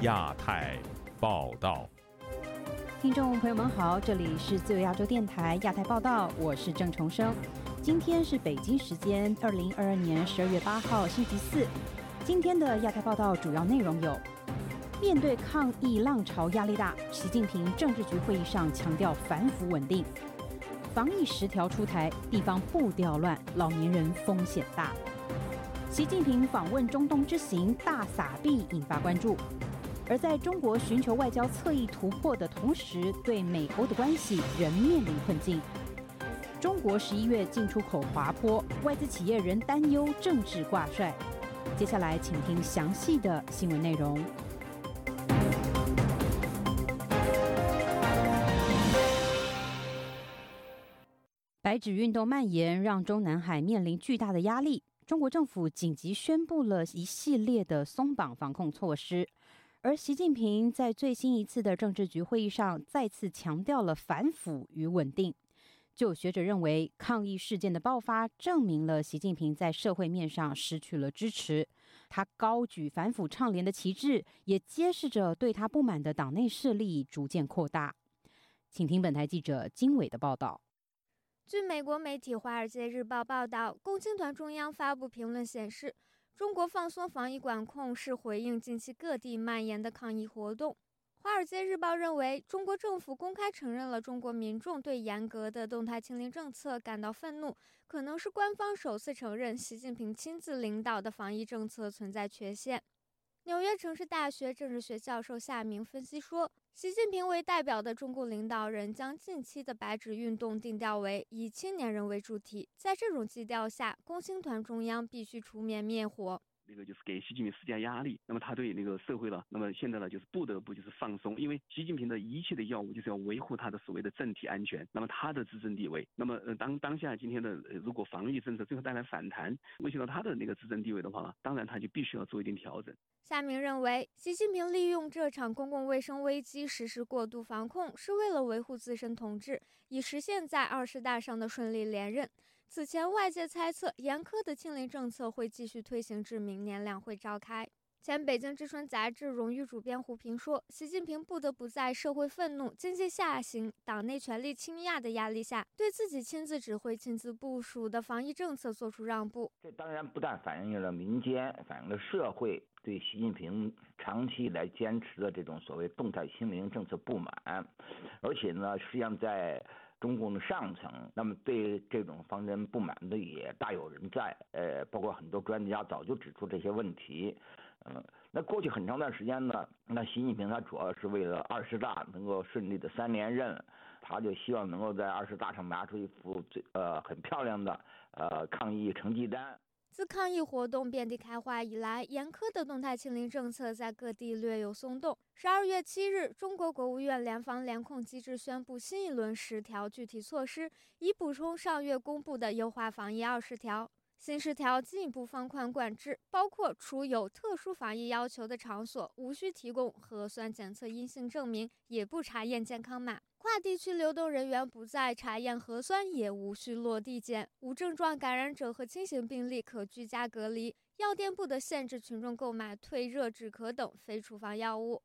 亚太报道，听众朋友们好，这里是自由亚洲电台亚太报道，我是郑重生。今天是北京时间二零二二年十二月八号星期四。今天的亚太报道主要内容有：面对抗疫浪潮压力大，习近平政治局会议上强调反腐稳定；防疫十条出台，地方步调乱，老年人风险大。习近平访问中东之行大撒币引发关注。而在中国寻求外交侧翼突破的同时，对美欧的关系仍面临困境。中国十一月进出口滑坡，外资企业仍担忧政治挂帅。接下来，请听详细的新闻内容。白纸运动蔓延，让中南海面临巨大的压力。中国政府紧急宣布了一系列的松绑防控措施。而习近平在最新一次的政治局会议上再次强调了反腐与稳定。就有学者认为，抗议事件的爆发证明了习近平在社会面上失去了支持。他高举反腐倡廉的旗帜，也揭示着对他不满的党内势力逐渐扩大。请听本台记者金伟的报道。据美国媒体《华尔街日报》报道，共青团中央发布评论显示。中国放松防疫管控是回应近期各地蔓延的抗议活动。《华尔街日报》认为，中国政府公开承认了中国民众对严格的动态清零政策感到愤怒，可能是官方首次承认习近平亲自领导的防疫政策存在缺陷。纽约城市大学政治学教授夏明分析说。习近平为代表的中共领导人将近期的白纸运动定调为以青年人为主题，在这种基调下，共青团中央必须出面灭火。那个就是给习近平施加压力，那么他对那个社会呢，那么现在呢就是不得不就是放松，因为习近平的一切的要务就是要维护他的所谓的政体安全，那么他的执政地位，那么呃当当下今天的如果防疫政策最后带来反弹，威胁到他的那个执政地位的话，当然他就必须要做一定调整。夏明认为，习近平利用这场公共卫生危机实施过度防控，是为了维护自身统治，以实现在二十大上的顺利连任。此前，外界猜测严苛的清零政策会继续推行至明年两会召开。前《北京之春》杂志荣誉主编胡平说：“习近平不得不在社会愤怒、经济下行、党内权力倾轧的压力下，对自己亲自指挥、亲自部署的防疫政策做出让步。这当然不但反映了民间，反映了社会对习近平长期以来坚持的这种所谓动态清零政策不满，而且呢，实际上在。”中共的上层，那么对这种方针不满的也大有人在，呃，包括很多专家早就指出这些问题，嗯，那过去很长段时间呢，那习近平他主要是为了二十大能够顺利的三连任，他就希望能够在二十大上拿出一副最呃很漂亮的呃抗疫成绩单。自抗疫活动遍地开花以来，严苛的动态清零政策在各地略有松动。十二月七日，中国国务院联防联控机制宣布新一轮十条具体措施，以补充上月公布的优化防疫二十条。新十条进一步放宽管制，包括除有特殊防疫要求的场所，无需提供核酸检测阴性证明，也不查验健康码。跨地区流动人员不再查验核酸，也无需落地检。无症状感染者和轻型病例可居家隔离。药店不得限制群众购买退热止咳等非处方药物。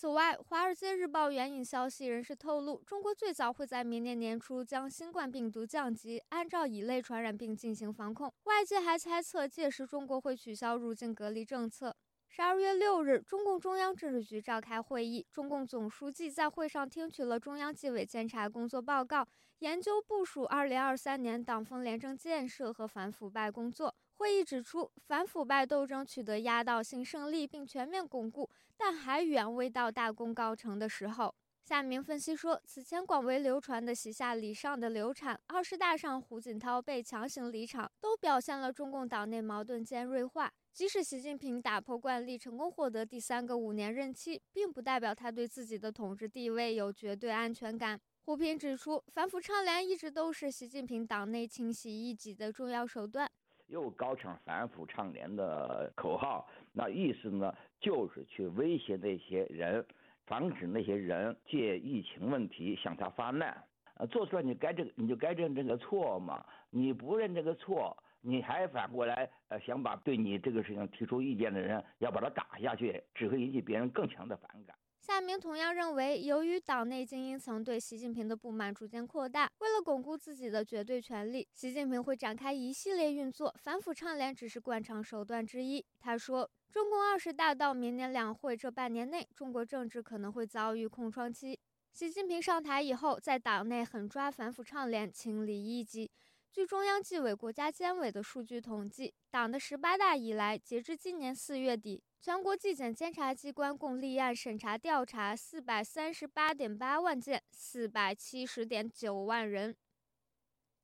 此外，《华尔街日报》援引消息人士透露，中国最早会在明年年初将新冠病毒降级，按照乙类传染病进行防控。外界还猜测，届时中国会取消入境隔离政策。十二月六日，中共中央政治局召开会议，中共总书记在会上听取了中央纪委监察工作报告，研究部署二零二三年党风廉政建设和反腐败工作。会议指出，反腐败斗争取得压倒性胜利并全面巩固，但还远未到大功告成的时候。夏明分析说，此前广为流传的习下礼上的流产、二十大上胡锦涛被强行离场，都表现了中共党内矛盾尖锐化。即使习近平打破惯例，成功获得第三个五年任期，并不代表他对自己的统治地位有绝对安全感。胡平指出，反腐倡廉一直都是习近平党内清洗异己的重要手段。又高唱反腐倡廉的口号，那意思呢，就是去威胁那些人，防止那些人借疫情问题向他发难。呃，做出来你该这个，你就该认这个错嘛，你不认这个错。你还反过来呃想把对你这个事情提出意见的人要把他打下去，只会引起别人更强的反感。夏明同样认为，由于党内精英层对习近平的不满逐渐扩大，为了巩固自己的绝对权力，习近平会展开一系列运作，反腐倡廉只是惯常手段之一。他说，中共二十大到明年两会这半年内，中国政治可能会遭遇空窗期。习近平上台以后，在党内狠抓反腐倡廉，清理异己。据中央纪委国家监委的数据统计，党的十八大以来，截至今年四月底，全国纪检监察机关共立案审查调查四百三十八点八万件，四百七十点九万人。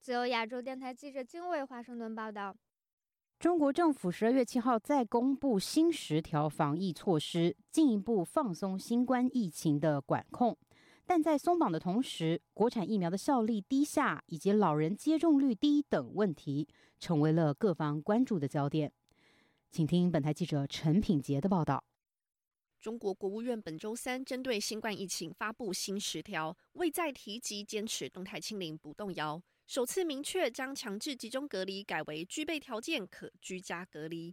自由亚洲电台记者金卫华盛顿报道：中国政府十二月七号再公布新十条防疫措施，进一步放松新冠疫情的管控。但在松绑的同时，国产疫苗的效力低下以及老人接种率低等问题，成为了各方关注的焦点。请听本台记者陈品杰的报道。中国国务院本周三针对新冠疫情发布新十条，未再提及坚持动态清零不动摇，首次明确将强制集中隔离改为具备条件可居家隔离。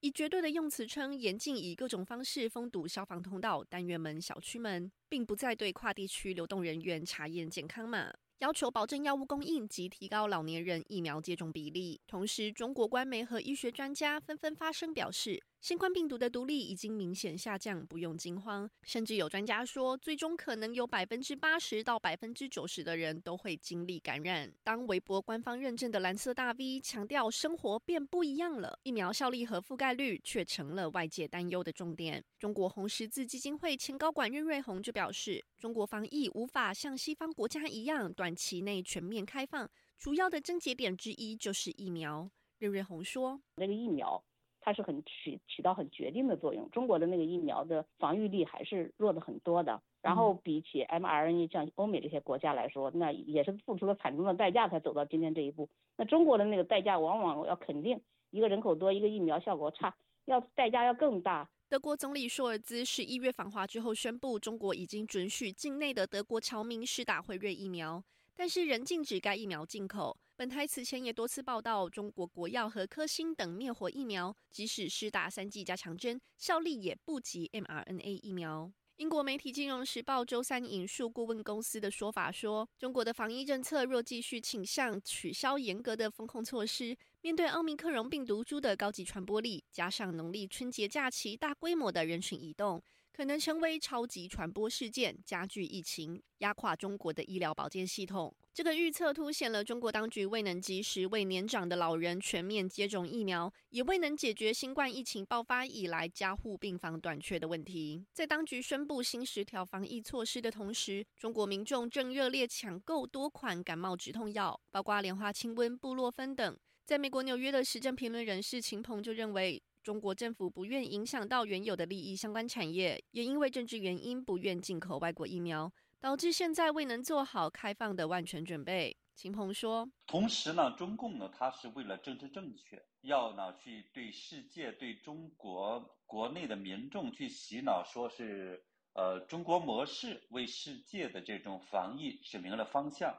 以绝对的用词称，严禁以各种方式封堵消防通道、单元门、小区门，并不再对跨地区流动人员查验健康码。要求保证药物供应及提高老年人疫苗接种比例。同时，中国官媒和医学专家纷纷发声表示。新冠病毒的毒力已经明显下降，不用惊慌。甚至有专家说，最终可能有百分之八十到百分之九十的人都会经历感染。当微博官方认证的蓝色大 V 强调生活变不一样了，疫苗效力和覆盖率却成了外界担忧的重点。中国红十字基金会前高管任瑞红就表示，中国防疫无法像西方国家一样短期内全面开放，主要的症结点之一就是疫苗。任瑞红说：“那个疫苗。”它是很起起到很决定的作用。中国的那个疫苗的防御力还是弱的很多的。然后比起 mRNA 像欧美这些国家来说，那也是付出了惨重的代价才走到今天这一步。那中国的那个代价往往要肯定，一个人口多，一个疫苗效果差，要代价要更大。德国总理舒尔兹十一月访华之后宣布，中国已经准许境内的德国侨民施打辉瑞疫苗，但是仍禁止该疫苗进口。本台此前也多次报道，中国国药和科兴等灭活疫苗，即使施打三剂加强针，效力也不及 mRNA 疫苗。英国媒体《金融时报》周三引述顾问公司的说法说，中国的防疫政策若继续倾向取消严格的风控措施，面对奥密克戎病毒株的高级传播力，加上农历春节假期大规模的人群移动。可能成为超级传播事件，加剧疫情，压垮中国的医疗保健系统。这个预测凸显了中国当局未能及时为年长的老人全面接种疫苗，也未能解决新冠疫情爆发以来加护病房短缺的问题。在当局宣布新十条防疫措施的同时，中国民众正热烈抢购多款感冒止痛药，包括莲花清瘟、布洛芬等。在美国纽约的时政评论人士秦鹏就认为。中国政府不愿影响到原有的利益相关产业，也因为政治原因不愿进口外国疫苗，导致现在未能做好开放的万全准备。秦鹏说：“同时呢，中共呢，他是为了政治正确，要呢去对世界、对中国国内的民众去洗脑，说是呃中国模式为世界的这种防疫指明了方向，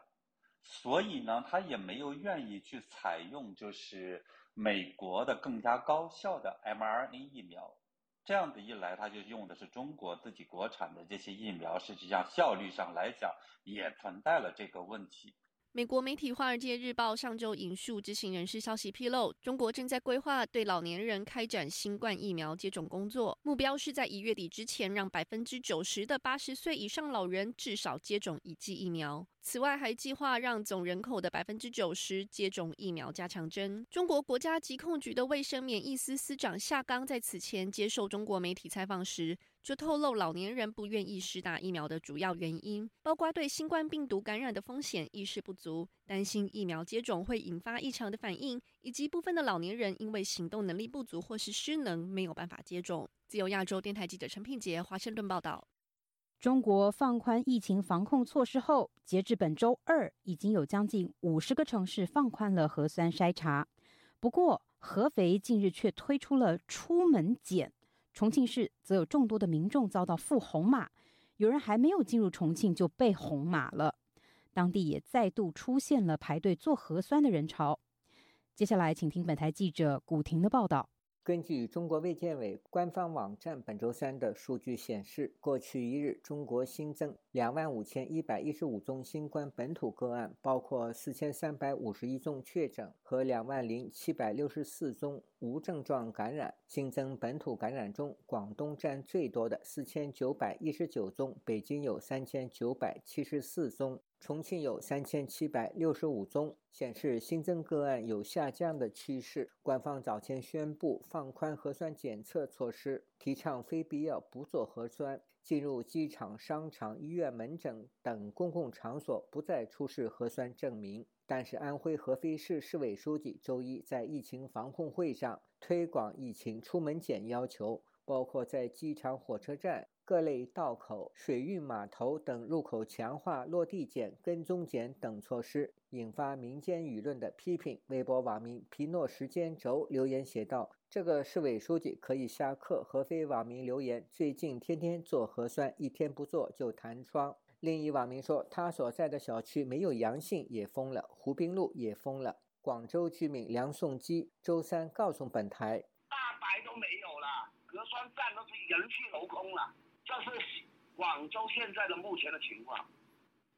所以呢，他也没有愿意去采用就是。”美国的更加高效的 mRNA 疫苗，这样子一来，他就用的是中国自己国产的这些疫苗，实际上效率上来讲也存在了这个问题。美国媒体《华尔街日报》上周引述知情人士消息披露，中国正在规划对老年人开展新冠疫苗接种工作，目标是在一月底之前让百分之九十的八十岁以上老人至少接种一剂疫苗。此外，还计划让总人口的百分之九十接种疫苗加强针。中国国家疾控局的卫生免疫司司长夏刚在此前接受中国媒体采访时。就透露，老年人不愿意施打疫苗的主要原因，包括对新冠病毒感染的风险意识不足，担心疫苗接种会引发异常的反应，以及部分的老年人因为行动能力不足或是失能，没有办法接种。自由亚洲电台记者陈品杰华盛顿报道：中国放宽疫情防控措施后，截至本周二，已经有将近五十个城市放宽了核酸筛查。不过，合肥近日却推出了出门检。重庆市则有众多的民众遭到赴红码，有人还没有进入重庆就被红码了。当地也再度出现了排队做核酸的人潮。接下来，请听本台记者古婷的报道。根据中国卫健委官方网站本周三的数据显示，过去一日，中国新增两万五千一百一十五宗新冠本土个案，包括四千三百五十一宗确诊和两万零七百六十四宗无症状感染。新增本土感染中，广东占最多的四千九百一十九宗，北京有三千九百七十四宗。重庆有三千七百六十五宗，显示新增个案有下降的趋势。官方早前宣布放宽核酸检测措施，提倡非必要不做核酸，进入机场、商场、医院、门诊等公共场所不再出示核酸证明。但是，安徽合肥市市委书记周一在疫情防控会上推广疫情出门检要求，包括在机场、火车站。各类道口、水运码头等入口强化落地检、跟踪检等措施，引发民间舆论的批评。微博网民皮诺时间轴留言写道：“这个市委书记可以下课。”合肥网民留言：“最近天天做核酸，一天不做就弹窗。”另一网民说：“他所在的小区没有阳性也封了，湖滨路也封了。”广州居民梁颂基周三告诉本台：“大白都没有了，核酸站都是人去楼空了。”这是广州现在的目前的情况，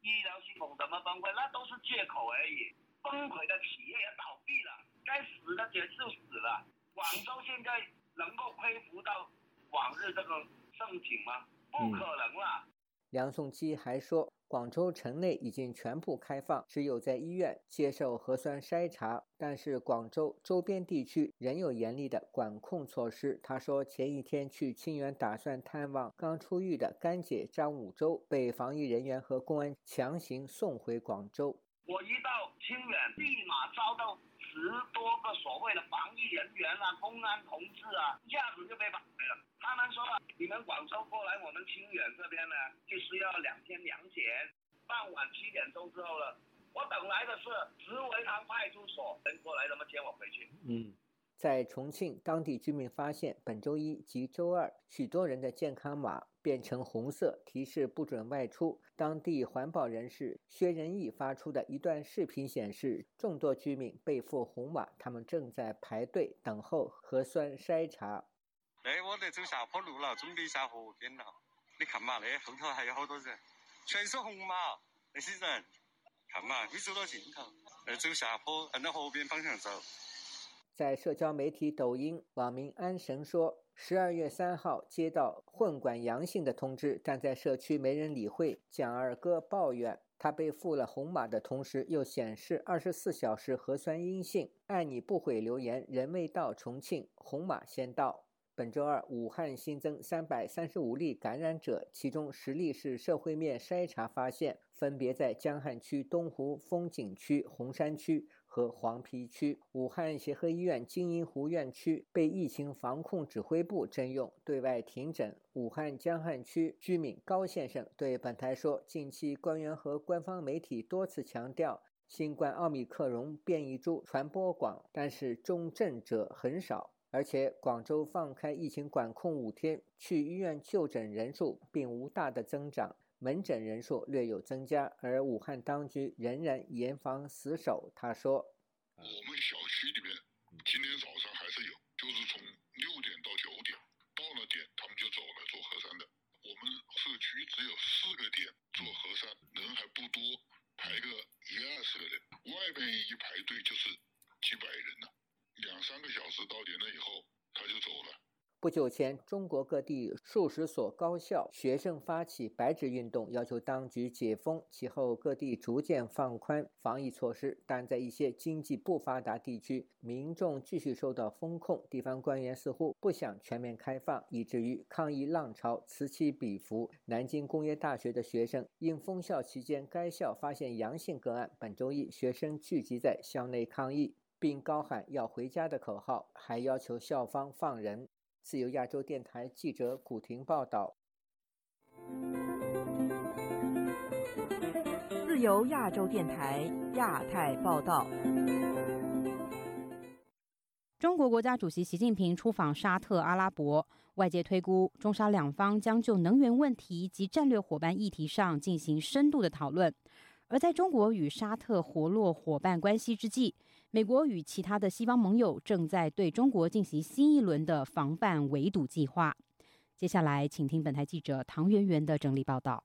医疗系统怎么崩溃，那都是借口而已。崩溃的企业也倒闭了，该死的也就死了。广州现在能够恢复到往日这个盛景吗？不可能了。梁颂基还说。广州城内已经全部开放，只有在医院接受核酸筛查。但是广州周边地区仍有严厉的管控措施。他说，前一天去清远打算探望刚出狱的干姐张五洲，被防疫人员和公安强行送回广州。我一到清远，立马遭到十多个所谓的防疫人员啊、公安同志啊，一下子就被绑回了。他们说了，你们广州过来我们清远这边呢，就需要两天两检。傍晚七点钟之后了，我等来的是石围塘派出所人过来，他们接我回去？嗯，在重庆，当地居民发现本周一及周二，许多人的健康码变成红色，提示不准外出。当地环保人士薛仁义发出的一段视频显示，众多居民背负红码，他们正在排队等候核酸筛查。哎，我在走下坡路了，准备下河边了。你看嘛，那后头还有好多人，全是红码，那些人，看嘛，你走到尽头，在走下坡，按照河边方向走。在社交媒体抖音，网民安神说，十二月三号接到混管阳性的通知，但在社区没人理会。蒋二哥抱怨，他被附了红码的同时，又显示二十四小时核酸阴性。爱你不悔留言，人未到重庆，红码先到。本周二，武汉新增三百三十五例感染者，其中十例是社会面筛查发现，分别在江汉区东湖风景区、洪山区和黄陂区。武汉协和医院金银湖院区被疫情防控指挥部征用，对外停诊。武汉江汉区居民高先生对本台说：“近期官员和官方媒体多次强调，新冠奥密克戎变异株传播广，但是重症者很少。”而且，广州放开疫情管控五天，去医院就诊人数并无大的增长，门诊人数略有增加，而武汉当局仍然严防死守。他说：“我们小区里面今天早上还是有，就是从六点到九点，到了点他们就走了做核酸的。我们社区只有四个点做核酸，人还不多，排个一二十个人，外面一排队就是几百人了。”两三个小时到点了以后，他就走了。不久前，中国各地数十所高校学生发起白纸运动，要求当局解封。其后，各地逐渐放宽防疫措施，但在一些经济不发达地区，民众继续受到封控。地方官员似乎不想全面开放，以至于抗议浪潮此起彼伏。南京工业大学的学生因封校期间，该校发现阳性个案，本周一学生聚集在校内抗议。并高喊要回家的口号，还要求校方放人。自由亚洲电台记者古婷报道。自由亚洲电台亚太报道。中国国家主席习近平出访沙特阿拉伯，外界推估中沙两方将就能源问题及战略伙伴议题上进行深度的讨论。而在中国与沙特活络伙伴关系之际，美国与其他的西方盟友正在对中国进行新一轮的防范围堵计划。接下来，请听本台记者唐媛媛的整理报道。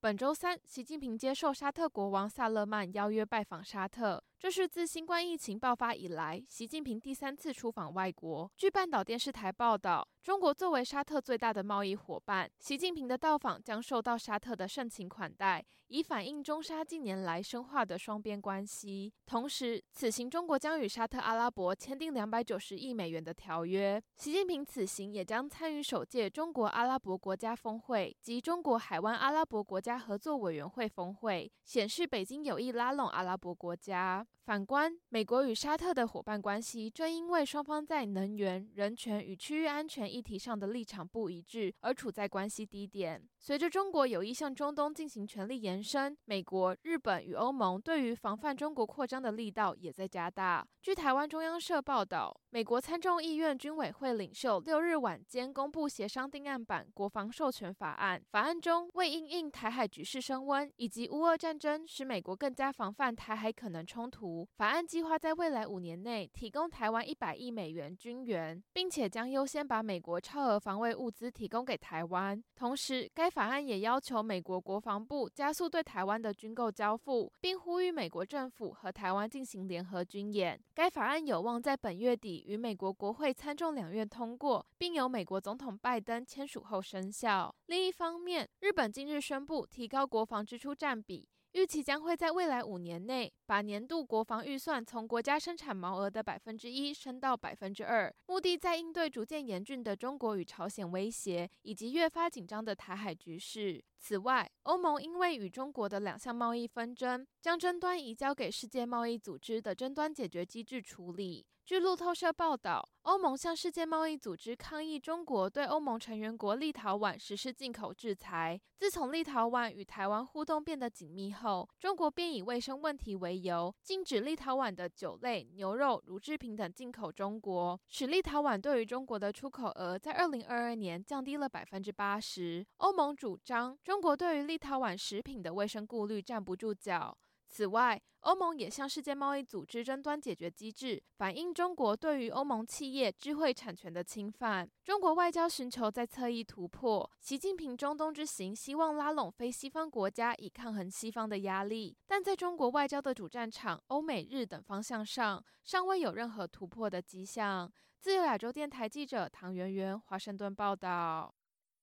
本周三，习近平接受沙特国王萨勒曼邀约拜访沙特。这是自新冠疫情爆发以来，习近平第三次出访外国。据半岛电视台报道，中国作为沙特最大的贸易伙伴，习近平的到访将受到沙特的盛情款待，以反映中沙近年来深化的双边关系。同时，此行中国将与沙特阿拉伯签订两百九十亿美元的条约。习近平此行也将参与首届中国阿拉伯国家峰会及中国海湾阿拉伯国家合作委员会峰会，显示北京有意拉拢阿拉伯国家。反观美国与沙特的伙伴关系，正因为双方在能源、人权与区域安全议题上的立场不一致，而处在关系低点。随着中国有意向中东进行权力延伸，美国、日本与欧盟对于防范中国扩张的力道也在加大。据台湾中央社报道，美国参众议院军委会领袖六日晚间公布协商定案版国防授权法案，法案中为应应台海局势升温以及乌俄战争，使美国更加防范台海可能冲突。法案计划在未来五年内提供台湾一百亿美元军援，并且将优先把美国超额防卫物资提供给台湾。同时，该法案也要求美国国防部加速对台湾的军购交付，并呼吁美国政府和台湾进行联合军演。该法案有望在本月底与美国国会参众两院通过，并由美国总统拜登签署后生效。另一方面，日本近日宣布提高国防支出占比。预期将会在未来五年内把年度国防预算从国家生产毛额的百分之一升到百分之二，目的在应对逐渐严峻的中国与朝鲜威胁，以及越发紧张的台海局势。此外，欧盟因为与中国的两项贸易纷争，将争端移交给世界贸易组织的争端解决机制处理。据路透社报道，欧盟向世界贸易组织抗议中国对欧盟成员国立陶宛实施进口制裁。自从立陶宛与台湾互动变得紧密后，中国便以卫生问题为由，禁止立陶宛的酒类、牛肉、乳制品等进口中国，使立陶宛对于中国的出口额在二零二二年降低了百分之八十。欧盟主张，中国对于立陶宛食品的卫生顾虑站不住脚。此外，欧盟也向世界贸易组织争端解决机制反映中国对于欧盟企业智慧产权的侵犯。中国外交寻求在侧翼突破。习近平中东之行希望拉拢非西方国家以抗衡西方的压力，但在中国外交的主战场欧美日等方向上，尚未有任何突破的迹象。自由亚洲电台记者唐媛媛华盛顿报道。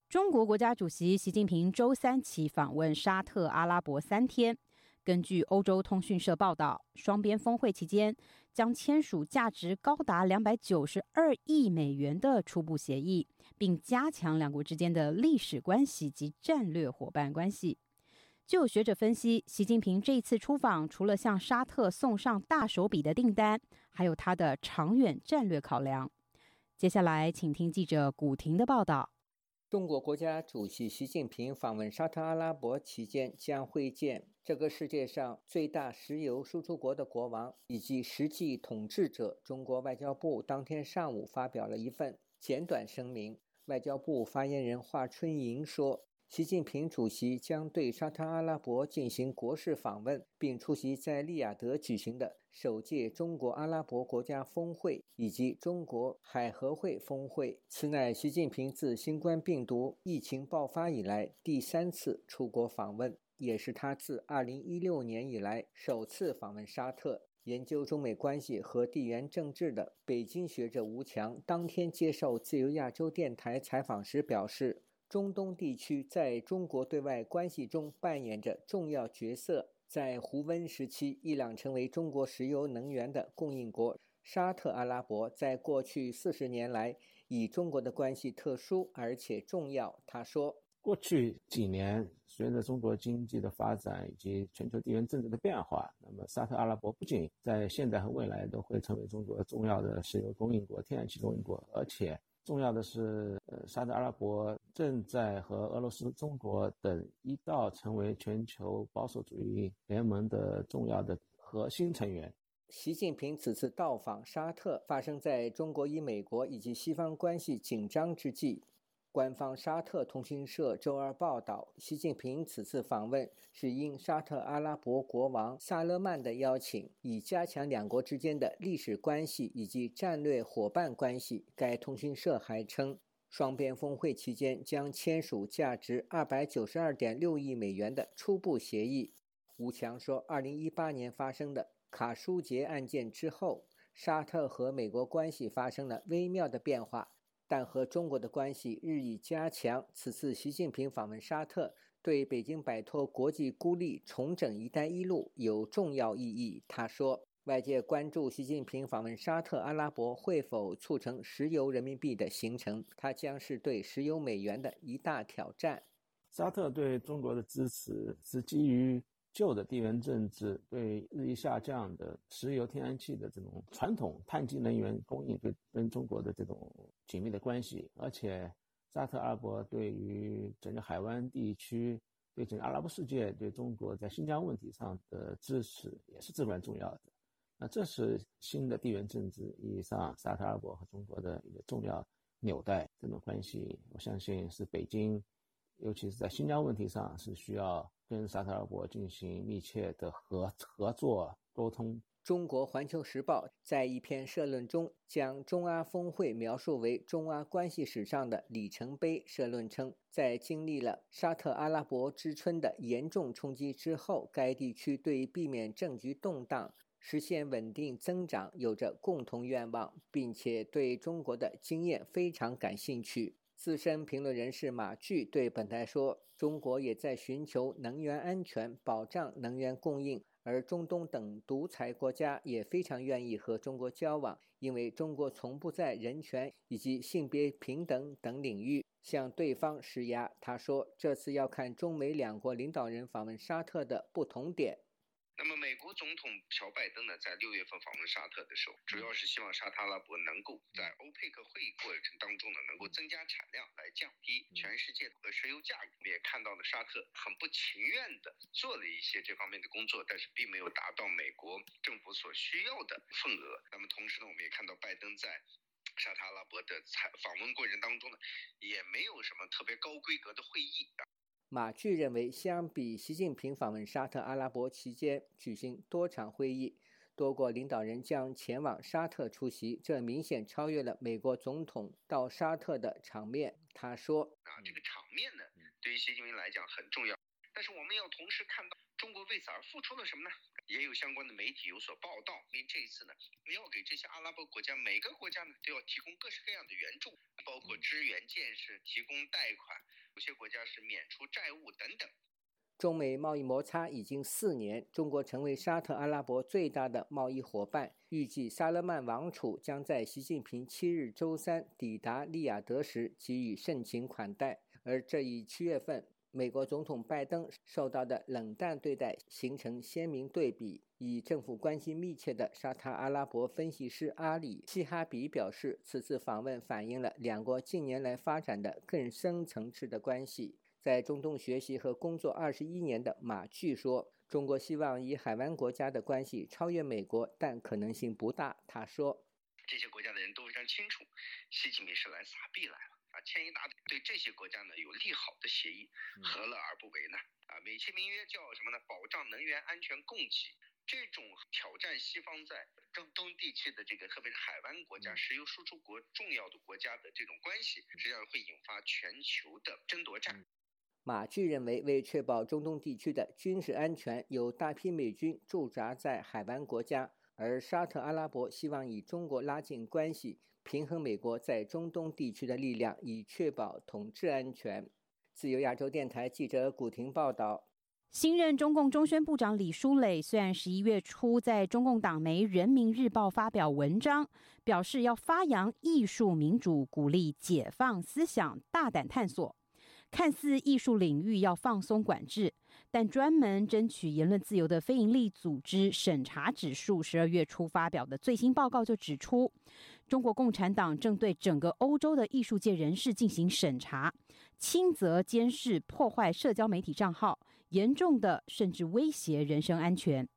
中国国家主席习近平周三起访问沙特阿拉伯三天。根据欧洲通讯社报道，双边峰会期间将签署价值高达两百九十二亿美元的初步协议，并加强两国之间的历史关系及战略伙伴关系。就有学者分析，习近平这一次出访，除了向沙特送上大手笔的订单，还有他的长远战略考量。接下来，请听记者古婷的报道。中国国家主席习近平访问沙特阿拉伯期间，将会见这个世界上最大石油输出国的国王以及实际统治者。中国外交部当天上午发表了一份简短声明，外交部发言人华春莹说。习近平主席将对沙特阿拉伯进行国事访问，并出席在利雅得举行的首届中国阿拉伯国家峰会以及中国海合会峰会。此乃习近平自新冠病毒疫情爆发以来第三次出国访问，也是他自2016年以来首次访问沙特。研究中美关系和地缘政治的北京学者吴强当天接受自由亚洲电台采访时表示。中东地区在中国对外关系中扮演着重要角色。在胡温时期，伊朗成为中国石油能源的供应国。沙特阿拉伯在过去四十年来与中国的关系特殊而且重要。他说：“过去几年，随着中国经济的发展以及全球地缘政治的变化，那么沙特阿拉伯不仅在现在和未来都会成为中国重要的石油供应国、天然气供应国，而且。”重要的是，呃，沙特阿拉伯正在和俄罗斯、中国等一道成为全球保守主义联盟的重要的核心成员。习近平此次到访沙特，发生在中国与美国以及西方关系紧张之际。官方沙特通讯社周二报道，习近平此次访问是应沙特阿拉伯国王萨勒曼的邀请，以加强两国之间的历史关系以及战略伙伴关系。该通讯社还称，双边峰会期间将签署价值二百九十二点六亿美元的初步协议。吴强说，二零一八年发生的卡舒杰案件之后，沙特和美国关系发生了微妙的变化。但和中国的关系日益加强。此次习近平访问沙特，对北京摆脱国际孤立、重整“一带一路”有重要意义。他说，外界关注习近平访问沙特阿拉伯会否促成石油人民币的形成，它将是对石油美元的一大挑战。沙特对中国的支持是基于。旧的地缘政治对日益下降的石油、天然气的这种传统碳基能源供应，对跟中国的这种紧密的关系，而且沙特阿拉伯对于整个海湾地区、对整个阿拉伯世界、对中国在新疆问题上的支持也是至关重要的。那这是新的地缘政治意义上沙特阿拉伯和中国的一个重要纽带。这种关系，我相信是北京，尤其是在新疆问题上是需要。跟沙特阿拉伯进行密切的合合作沟通。中国环球时报在一篇社论中将中阿峰会描述为中阿关系史上的里程碑。社论称，在经历了沙特阿拉伯之春的严重冲击之后，该地区对避免政局动荡、实现稳定增长有着共同愿望，并且对中国的经验非常感兴趣。资深评论人士马巨对本台说：“中国也在寻求能源安全，保障能源供应，而中东等独裁国家也非常愿意和中国交往，因为中国从不在人权以及性别平等等领域向对方施压。”他说：“这次要看中美两国领导人访问沙特的不同点。”那么，美国总统乔拜登呢，在六月份访问沙特的时候，主要是希望沙特阿拉伯能够在欧佩克会议过程当中呢，能够增加产量，来降低全世界的石油价格。我们也看到了沙特很不情愿的做了一些这方面的工作，但是并没有达到美国政府所需要的份额。那么同时呢，我们也看到拜登在沙特阿拉伯的采访问过程当中呢，也没有什么特别高规格的会议啊。马巨认为，相比习近平访问沙特阿拉伯期间举行多场会议，多国领导人将前往沙特出席，这明显超越了美国总统到沙特的场面。他说：“啊，这个场面呢，对于习近平来讲很重要。但是我们要同时看到，中国为此而付出了什么呢？也有相关的媒体有所报道。因为这一次呢，要给这些阿拉伯国家，每个国家呢都要提供各式各样的援助，包括支援建设、提供贷款。”有些国家是免除债务等等。中美贸易摩擦已经四年，中国成为沙特阿拉伯最大的贸易伙伴。预计萨勒曼王储将在习近平七日周三抵达利雅得时给予盛情款待，而这一七月份美国总统拜登受到的冷淡对待形成鲜明对比。与政府关系密切的沙特阿拉伯分析师阿里·希哈比表示，此次访问反映了两国近年来发展的更深层次的关系。在中东学习和工作二十一年的马巨说：“中国希望以海湾国家的关系超越美国，但可能性不大。”他说：“这些国家的人都非常清楚，习近平是来撒币来了啊，签一大堆对这些国家呢有利好的协议，何乐而不为呢？啊，美其名曰叫什么呢？保障能源安全供给。”这种挑战西方在中东地区的这个，特别是海湾国家、石油输出国重要的国家的这种关系，实际上会引发全球的争夺战。马巨认为，为确保中东地区的军事安全，有大批美军驻扎在海湾国家，而沙特阿拉伯希望与中国拉近关系，平衡美国在中东地区的力量，以确保统治安全。自由亚洲电台记者古婷报道。新任中共中宣部长李书磊虽然十一月初在中共党媒《人民日报》发表文章，表示要发扬艺术民主，鼓励解放思想，大胆探索，看似艺术领域要放松管制。但专门争取言论自由的非营利组织审查指数十二月初发表的最新报告就指出，中国共产党正对整个欧洲的艺术界人士进行审查，轻则监视、破坏社交媒体账号。严重的甚至威胁人身安全。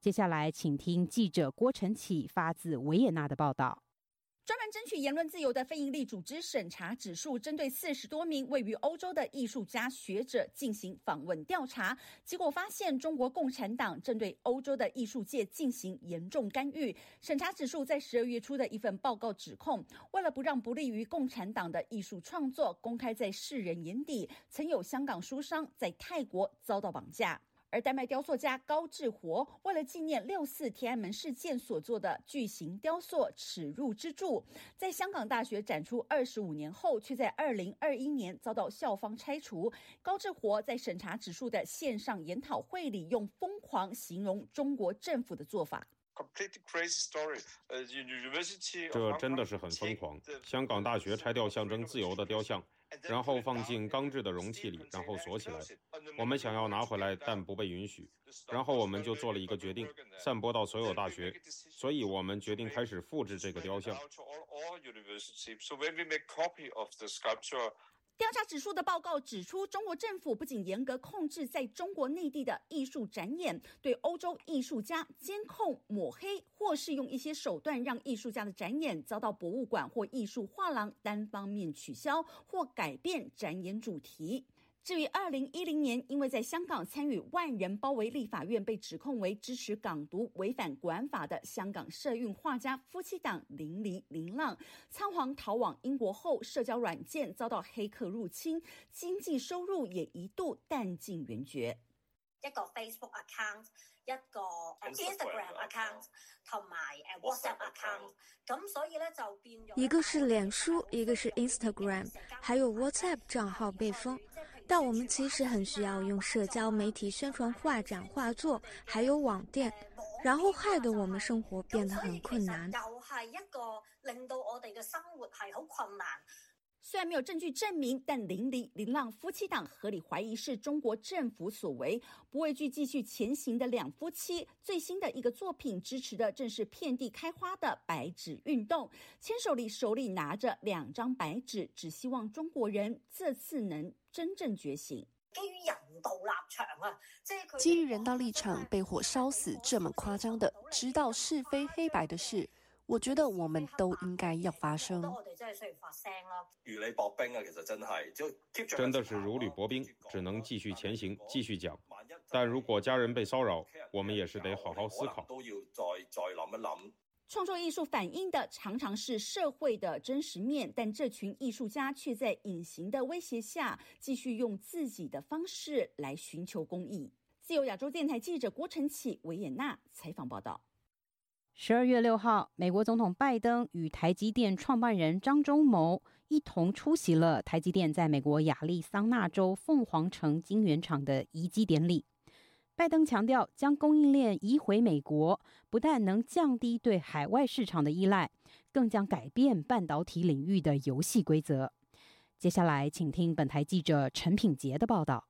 接下来，请听记者郭晨启发自维也纳的报道。专门争取言论自由的非营利组织审查指数，针对四十多名位于欧洲的艺术家学者进行访问调查，结果发现中国共产党针对欧洲的艺术界进行严重干预。审查指数在十二月初的一份报告指控，为了不让不利于共产党的艺术创作公开在世人眼底，曾有香港书商在泰国遭到绑架。而丹麦雕塑家高志活为了纪念六四天安门事件所做的巨型雕塑《耻辱之柱》，在香港大学展出二十五年后，却在二零二一年遭到校方拆除。高志活在审查指数的线上研讨会里，用疯狂形容中国政府的做法。这真的是很疯狂！香港大学拆掉象征自由的雕像。然后放进钢制的容器里，然后锁起来。我们想要拿回来，但不被允许。然后我们就做了一个决定，散播到所有大学。所以我们决定开始复制这个雕像。调查指数的报告指出，中国政府不仅严格控制在中国内地的艺术展演，对欧洲艺术家监控、抹黑，或是用一些手段让艺术家的展演遭到博物馆或艺术画廊单方面取消或改变展演主题。至于二零一零年，因为在香港参与万人包围立法院，被指控为支持港独、违反国安法的香港社运画家夫妻档林离林浪，仓皇逃往英国后，社交软件遭到黑客入侵，经济收入也一度弹尽援绝。一个 Facebook account，一个 Instagram account，同埋 WhatsApp account，咁所以咧就变咗。一个是脸书，一个是 Instagram，还有 WhatsApp 账号被封。但我们其实很需要用社交媒体宣传画展、画作，还有网店，然后害得我们生活变得很困难。又系一个令到我哋嘅生活系好困难。虽然没有证据证明，但林离林浪夫妻档合理怀疑是中国政府所为，不畏惧继续前行的两夫妻。最新的一个作品支持的正是遍地开花的白纸运动，牵手里手里拿着两张白纸，只希望中国人这次能真正觉醒。基于人道立场啊，基于人道立场被火烧死这么夸张的，知道是非黑白的事。我觉得我们都应该要发声。如履薄冰啊，其实真系，真的是如履薄冰，只能继续前行，继续讲。但如果家人被骚扰，我们也是得好好思考。都要再再谂一谂。创作艺术反映的常常是社会的真实面，但这群艺术家却在隐形的威胁下，继续用自己的方式来寻求公益。自由亚洲电台记者郭晨启、维也纳采访报道。十二月六号，美国总统拜登与台积电创办人张忠谋一同出席了台积电在美国亚利桑那州凤凰城晶圆厂的移机典礼。拜登强调，将供应链移回美国，不但能降低对海外市场的依赖，更将改变半导体领域的游戏规则。接下来，请听本台记者陈品杰的报道。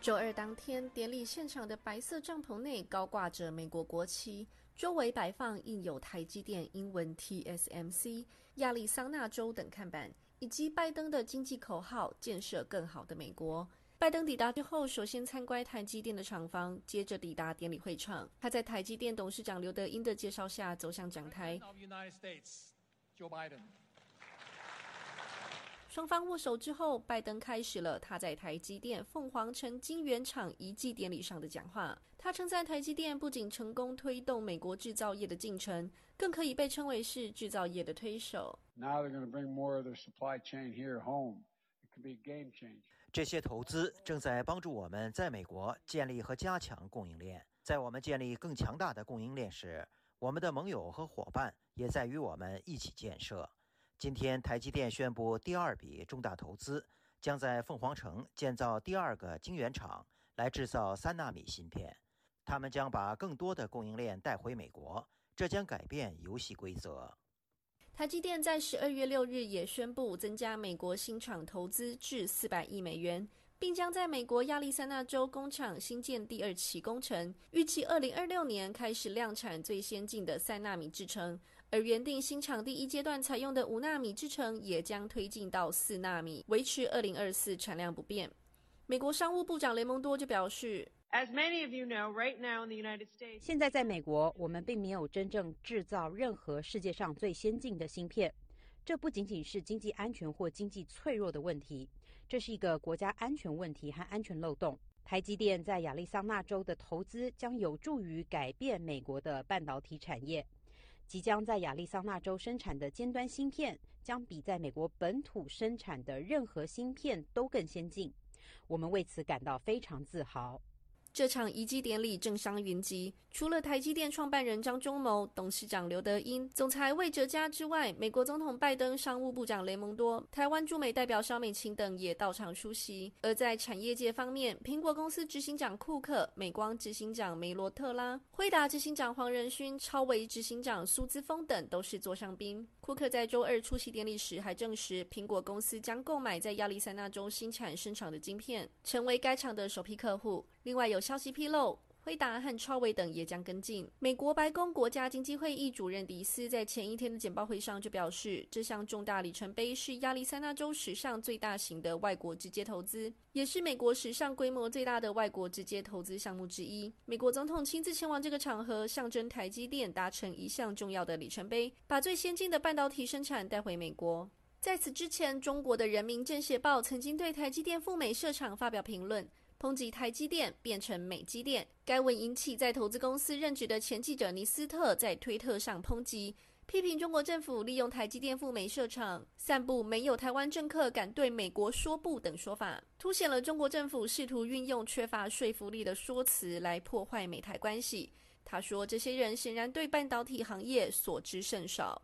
周二当天，典礼现场的白色帐篷内高挂着美国国旗，周围摆放印有台积电英文 TSMC、亚利桑那州等看板，以及拜登的经济口号“建设更好的美国”。拜登抵达之后，首先参观台积电的厂房，接着抵达典礼会场。他在台积电董事长刘德英的介绍下走向讲台。双方握手之后，拜登开始了他在台积电凤凰城晶圆厂移技典礼上的讲话。他称赞台积电不仅成功推动美国制造业的进程，更可以被称为是制造业的推手。Now they're going to bring more of their supply chain here home. 这些投资正在帮助我们在美国建立和加强供应链。在我们建立更强大的供应链时，我们的盟友和伙伴也在与我们一起建设。今天，台积电宣布第二笔重大投资，将在凤凰城建造第二个晶圆厂，来制造三纳米芯片。他们将把更多的供应链带回美国，这将改变游戏规则。台积电在十二月六日也宣布增加美国新厂投资至四百亿美元，并将在美国亚利桑那州工厂新建第二期工程，预计二零二六年开始量产最先进的三纳米制程。而原定新厂第一阶段采用的五纳米制程也将推进到四纳米，维持二零二四产量不变。美国商务部长雷蒙多就表示，现在在美国，我们并没有真正制造任何世界上最先进的芯片。这不仅仅是经济安全或经济脆弱的问题，这是一个国家安全问题和安全漏洞。台积电在亚利桑那州的投资将有助于改变美国的半导体产业。即将在亚利桑那州生产的尖端芯片，将比在美国本土生产的任何芯片都更先进。我们为此感到非常自豪。这场移机典礼政商云集，除了台积电创办人张忠谋、董事长刘德英、总裁魏哲嘉之外，美国总统拜登、商务部长雷蒙多、台湾驻美代表肖美琴等也到场出席。而在产业界方面，苹果公司执行长库克、美光执行长梅罗特拉、惠达执行长黄仁勋、超维执行长苏姿峰等都是座上宾。库克在周二出席典礼时还证实，苹果公司将购买在亚利桑那州新产生产的晶片，成为该厂的首批客户。另外有消息披露，辉达和超维等也将跟进。美国白宫国家经济会议主任迪斯在前一天的简报会上就表示，这项重大里程碑是亚利桑那州史上最大型的外国直接投资，也是美国史上规模最大的外国直接投资项目之一。美国总统亲自前往这个场合，象征台积电达成一项重要的里程碑，把最先进的半导体生产带回美国。在此之前，中国的人民政协报曾经对台积电赴美设厂发表评论。抨击台积电变成美积电，该文引起在投资公司任职的前记者尼斯特在推特上抨击，批评中国政府利用台积电赴美设厂，散布没有台湾政客敢对美国说不等说法，凸显了中国政府试图运用缺乏说服力的说辞来破坏美台关系。他说，这些人显然对半导体行业所知甚少。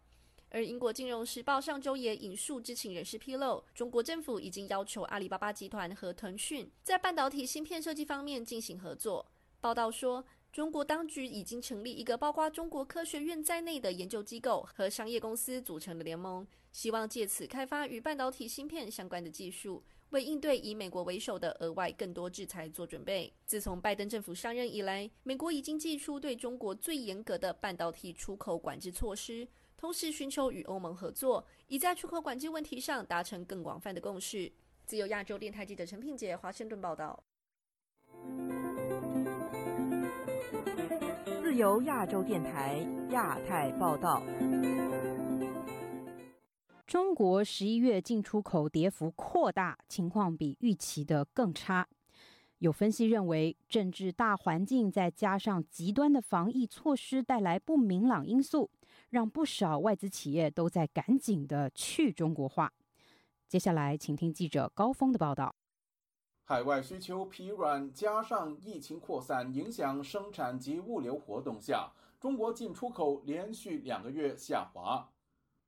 而英国金融时报上周也引述知情人士披露，中国政府已经要求阿里巴巴集团和腾讯在半导体芯片设计方面进行合作。报道说，中国当局已经成立一个包括中国科学院在内的研究机构和商业公司组成的联盟，希望借此开发与半导体芯片相关的技术，为应对以美国为首的额外更多制裁做准备。自从拜登政府上任以来，美国已经祭出对中国最严格的半导体出口管制措施。同时寻求与欧盟合作，以在出口管制问题上达成更广泛的共识。自由亚洲电台记者陈品杰华盛顿报道。自由亚洲电台亚太报道。中国十一月进出口跌幅扩大，情况比预期的更差。有分析认为，政治大环境再加上极端的防疫措施带来不明朗因素。让不少外资企业都在赶紧的去中国化。接下来，请听记者高峰的报道。海外需求疲软，加上疫情扩散影响生产及物流活动下，中国进出口连续两个月下滑。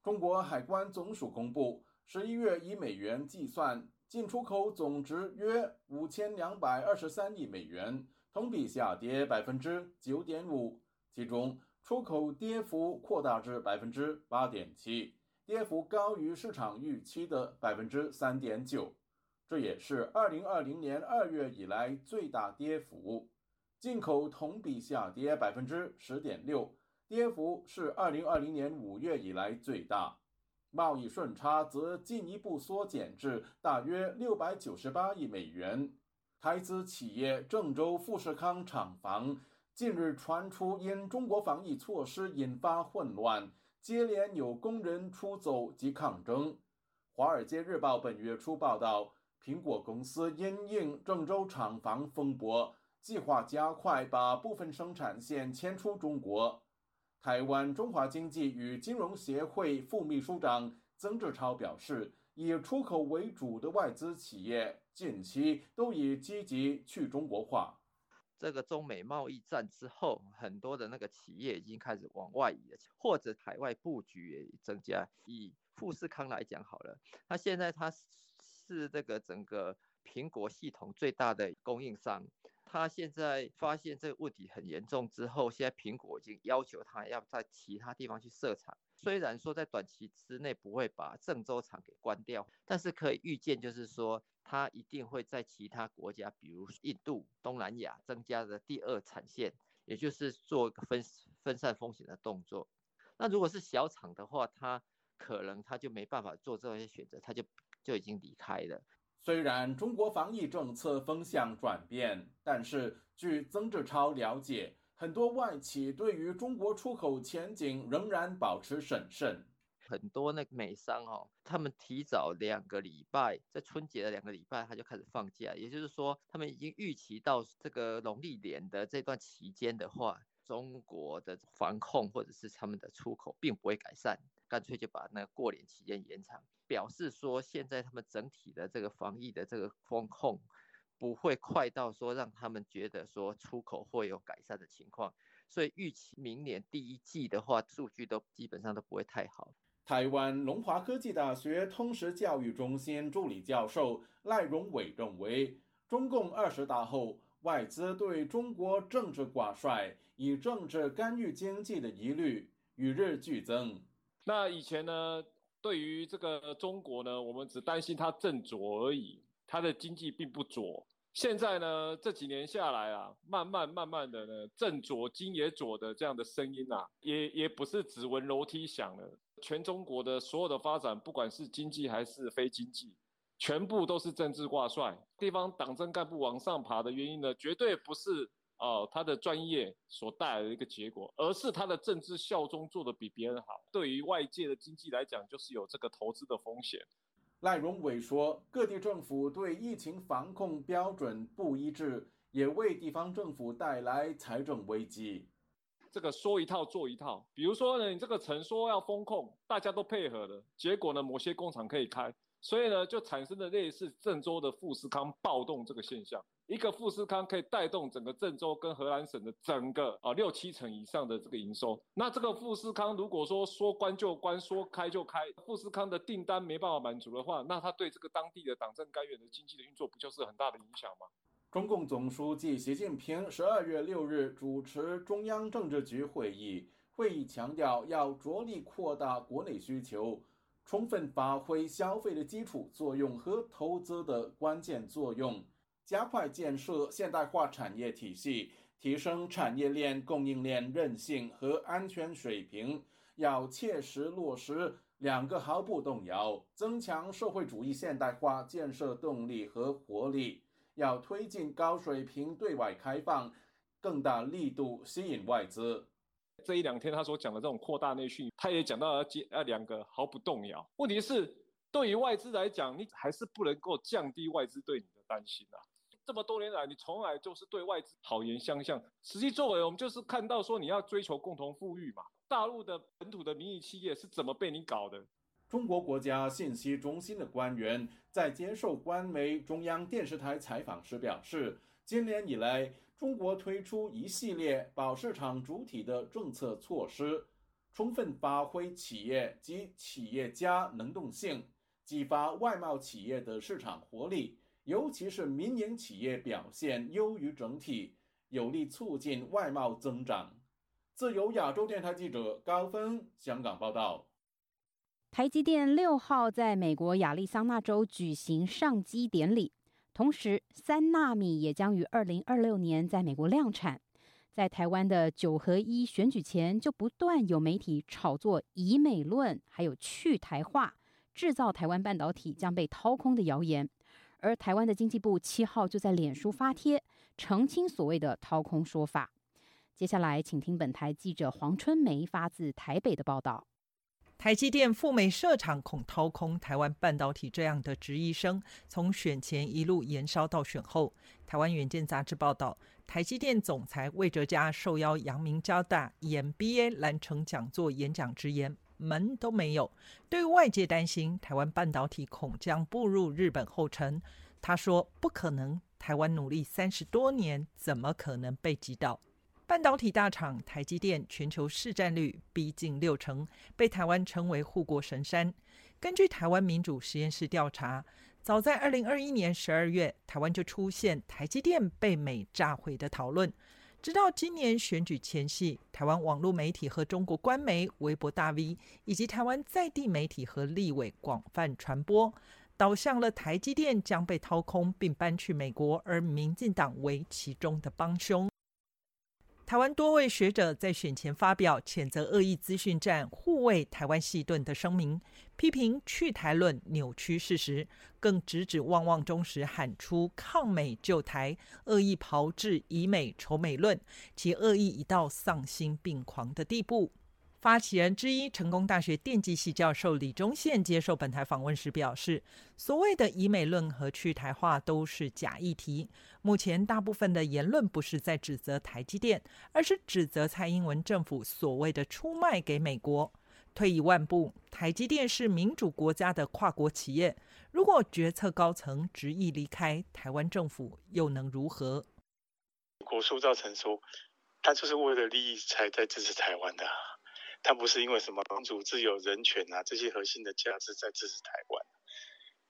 中国海关总署公布，十一月以美元计算，进出口总值约五千两百二十三亿美元，同比下跌百分之九点五，其中。出口跌幅扩大至百分之八点七，跌幅高于市场预期的百分之三点九，这也是二零二零年二月以来最大跌幅。进口同比下跌百分之十点六，跌幅是二零二零年五月以来最大。贸易顺差则进一步缩减至大约六百九十八亿美元。台资企业郑州富士康厂房。近日传出，因中国防疫措施引发混乱，接连有工人出走及抗争。《华尔街日报》本月初报道，苹果公司因应郑州厂房风波，计划加快把部分生产线迁出中国。台湾中华经济与金融协会副秘书长曾志超表示，以出口为主的外资企业近期都已积极去中国化。这个中美贸易战之后，很多的那个企业已经开始往外移了，或者海外布局也增加。以富士康来讲好了，它现在它是这个整个苹果系统最大的供应商，它现在发现这个问题很严重之后，现在苹果已经要求它要在其他地方去设厂。虽然说在短期之内不会把郑州厂给关掉，但是可以预见，就是说。它一定会在其他国家，比如印度、东南亚增加的第二产线，也就是做一个分分散风险的动作。那如果是小厂的话，它可能它就没办法做这些选择，它就就已经离开了。虽然中国防疫政策风向转变，但是据曾志超了解，很多外企对于中国出口前景仍然保持审慎。很多那个美商哦，他们提早两个礼拜，在春节的两个礼拜，他就开始放假，也就是说，他们已经预期到这个农历年的这段期间的话，中国的防控或者是他们的出口并不会改善，干脆就把那个过年期间延长。表示说，现在他们整体的这个防疫的这个风控不会快到说让他们觉得说出口会有改善的情况，所以预期明年第一季的话，数据都基本上都不会太好。台湾龙华科技大学通识教育中心助理教授赖荣伟认为，中共二十大后，外资对中国政治挂帅、以政治干预经济的疑虑与日俱增。那以前呢？对于这个中国呢，我们只担心它正浊而已，它的经济并不左。现在呢，这几年下来啊，慢慢慢慢的呢，正左经也左的这样的声音啊，也也不是只闻楼梯响了。全中国的所有的发展，不管是经济还是非经济，全部都是政治挂帅。地方党政干部往上爬的原因呢，绝对不是。哦，他的专业所带来的一个结果，而是他的政治效忠做得比别人好。对于外界的经济来讲，就是有这个投资的风险。赖荣伟说，各地政府对疫情防控标准不一致，也为地方政府带来财政危机。这个说一套做一套，比如说呢，你这个城说要封控，大家都配合了，结果呢，某些工厂可以开。所以呢，就产生了类似郑州的富士康暴动这个现象。一个富士康可以带动整个郑州跟河南省的整个啊六七成以上的这个营收。那这个富士康如果说说关就关，说开就开，富士康的订单没办法满足的话，那他对这个当地的党政干员的经济的运作不就是很大的影响吗？中共总书记习近平十二月六日主持中央政治局会议，会议强调要着力扩大国内需求。充分发挥消费的基础作用和投资的关键作用，加快建设现代化产业体系，提升产业链供应链韧性和安全水平。要切实落实两个毫不动摇，增强社会主义现代化建设动力和活力。要推进高水平对外开放，更大力度吸引外资。这一两天他所讲的这种扩大内需，他也讲到要接要两个毫不动摇。问题是，对于外资来讲，你还是不能够降低外资对你的担心啊。这么多年来，你从来就是对外资好言相向，实际作为我们就是看到说你要追求共同富裕嘛。大陆的本土的民营企业是怎么被你搞的？中国国家信息中心的官员在接受官媒中央电视台采访时表示，今年以来。中国推出一系列保市场主体的政策措施，充分发挥企业及企业家能动性，激发外贸企业的市场活力，尤其是民营企业表现优于整体，有力促进外贸增长。自由亚洲电台记者高峰香港报道。台积电六号在美国亚利桑那州举行上机典礼。同时，三纳米也将于二零二六年在美国量产。在台湾的九合一选举前，就不断有媒体炒作“以美论”还有去台化、制造台湾半导体将被掏空的谣言。而台湾的经济部七号就在脸书发帖澄清所谓的掏空说法。接下来，请听本台记者黄春梅发自台北的报道。台积电赴美设厂恐掏空台湾半导体这样的质疑声，从选前一路延烧到选后。台湾远见杂志报道，台积电总裁魏哲嘉受邀阳明交大 EMBA 蓝城讲座演讲直言，门都没有。对外界担心台湾半导体恐将步入日本后尘，他说不可能，台湾努力三十多年，怎么可能被击倒？半导体大厂台积电全球市占率逼近六成，被台湾称为护国神山。根据台湾民主实验室调查，早在二零二一年十二月，台湾就出现台积电被美炸毁的讨论。直到今年选举前夕，台湾网络媒体和中国官媒、微博大 V 以及台湾在地媒体和立委广泛传播，导向了台积电将被掏空并搬去美国，而民进党为其中的帮凶。台湾多位学者在选前发表谴责恶意资讯战、护卫台湾细盾的声明，批评去台论扭曲事实，更直指旺旺中时喊出抗美救台、恶意炮制以美仇美论，其恶意已到丧心病狂的地步。发起人之一、成功大学电机系教授李忠宪接受本台访问时表示：“所谓的以美论和去台化都是假议题。目前大部分的言论不是在指责台积电，而是指责蔡英文政府所谓的出卖给美国。退一万步，台积电是民主国家的跨国企业，如果决策高层执意离开，台湾政府又能如何？国塑造成说，他就是为了利益才在支持台湾的。”他不是因为什么民主、自由、人权啊这些核心的价值在支持台湾，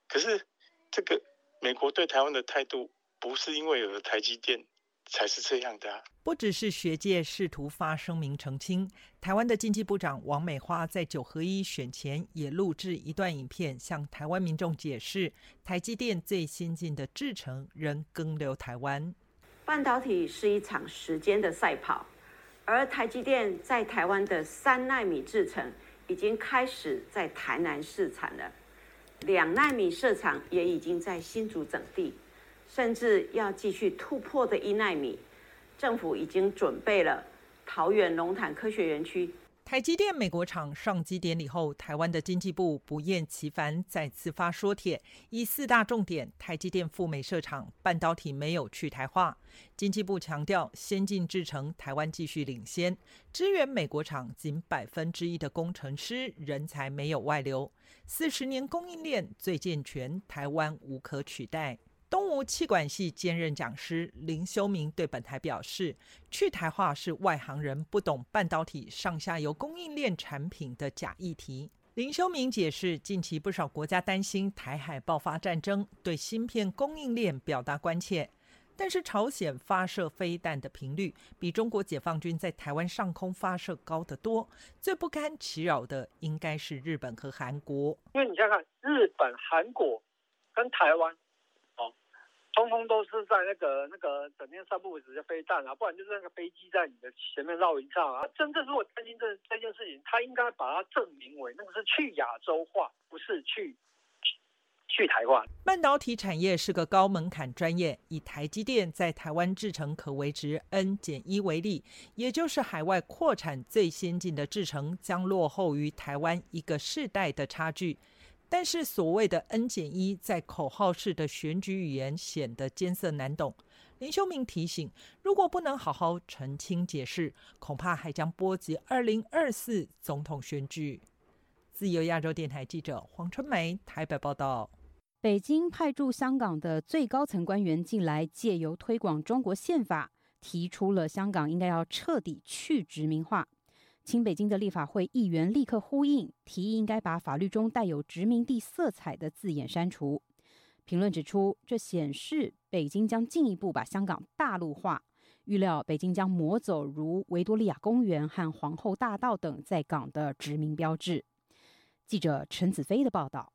可是这个美国对台湾的态度不是因为有了台积电才是这样的。不只是学界试图发声明澄清，台湾的经济部长王美花在九合一选前也录制一段影片，向台湾民众解释台积电最先进的制程仍更留台湾。半导体是一场时间的赛跑。而台积电在台湾的三纳米制程已经开始在台南试产了，两纳米设厂也已经在新竹整地，甚至要继续突破的一纳米，政府已经准备了桃园龙潭科学园区。台积电美国厂上机典礼后，台湾的经济部不厌其烦再次发说帖，以四大重点：台积电赴美设厂，半导体没有去台化。经济部强调，先进制程台湾继续领先，支援美国厂仅百分之一的工程师人才没有外流，四十年供应链最健全，台湾无可取代。东吴气管系兼任讲师林修明对本台表示：“去台化是外行人不懂半导体上下游供应链产品的假议题。”林修明解释，近期不少国家担心台海爆发战争，对芯片供应链表达关切。但是朝鲜发射飞弹的频率比中国解放军在台湾上空发射高得多，最不堪其扰的应该是日本和韩国。因为你想看，日本、韩国跟台湾。通通都是在那个那个整天散步直接飞弹啊，不然就是那个飞机在你的前面绕一绕啊。真正如果担心这这件事情，他应该把它证明为那个是去亚洲化，不是去去台湾。半导体产业是个高门槛专业，以台积电在台湾制程可为值 N 减一为例，也就是海外扩产最先进的制程将落后于台湾一个世代的差距。但是所谓的 N 减一，在口号式的选举语言显得艰涩难懂。林修明提醒，如果不能好好澄清解释，恐怕还将波及二零二四总统选举。自由亚洲电台记者黄春梅台北报道：北京派驻香港的最高层官员近来借由推广中国宪法，提出了香港应该要彻底去殖民化。清北京的立法会议员立刻呼应，提议应该把法律中带有殖民地色彩的字眼删除。评论指出，这显示北京将进一步把香港大陆化，预料北京将抹走如维多利亚公园和皇后大道等在港的殖民标志。记者陈子飞的报道。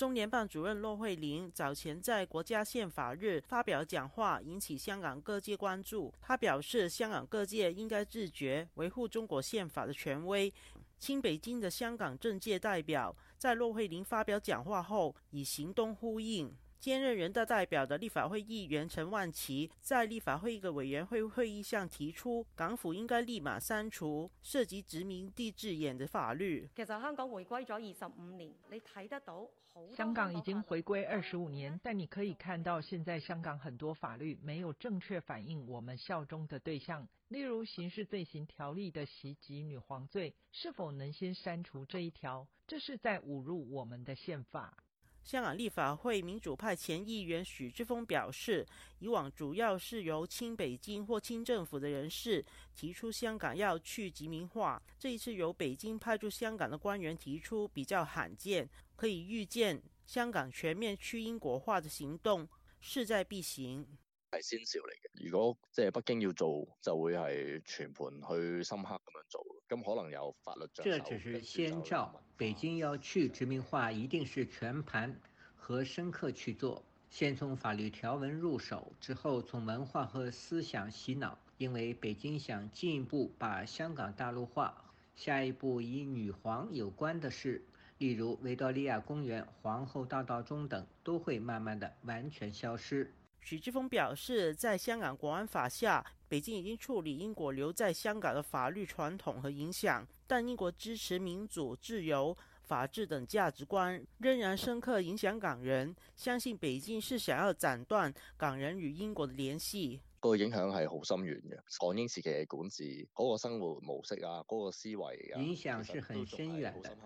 中联办主任骆惠玲早前在国家宪法日发表讲话，引起香港各界关注。他表示，香港各界应该自觉维护中国宪法的权威。亲北京的香港政界代表在骆惠玲发表讲话后，以行动呼应。兼任人大代表的立法会议员陈万琪在立法会一个委员会会议上提出，港府应该立马删除涉及殖民地字眼的法律。其实香港回归咗二十五年，你睇得到。香港已经回归二十五年，但你可以看到，现在香港很多法律没有正确反映我们效忠的对象。例如《刑事罪行条例》的袭击女皇罪，是否能先删除这一条？这是在侮辱我们的宪法。香港立法会民主派前议员许志峰表示，以往主要是由亲北京或亲政府的人士提出香港要去殖民化，这一次由北京派驻香港的官员提出，比较罕见，可以预见香港全面去英国化的行动势在必行。系先兆嚟嘅，如果即系北京要做，就会系全盘去深刻咁样做，咁可能有法律这只是先兆，北京要去殖民化，一定是全盘和深刻去做。先从法律条文入手，之后从文化和思想洗脑。因为北京想进一步把香港大陆化，下一步以女皇有关的事，例如维多利亚公园、皇后大道中等，都会慢慢的完全消失。许志峰表示，在香港国安法下，北京已经处理英国留在香港的法律传统和影响，但英国支持民主、自由。法治等价值观仍然深刻影响港人，相信北京是想要斩断港人与英国的联系。個影響係好深遠嘅，港英時期嘅管治嗰個生活模式啊，嗰個思維啊，影響是很深遠的。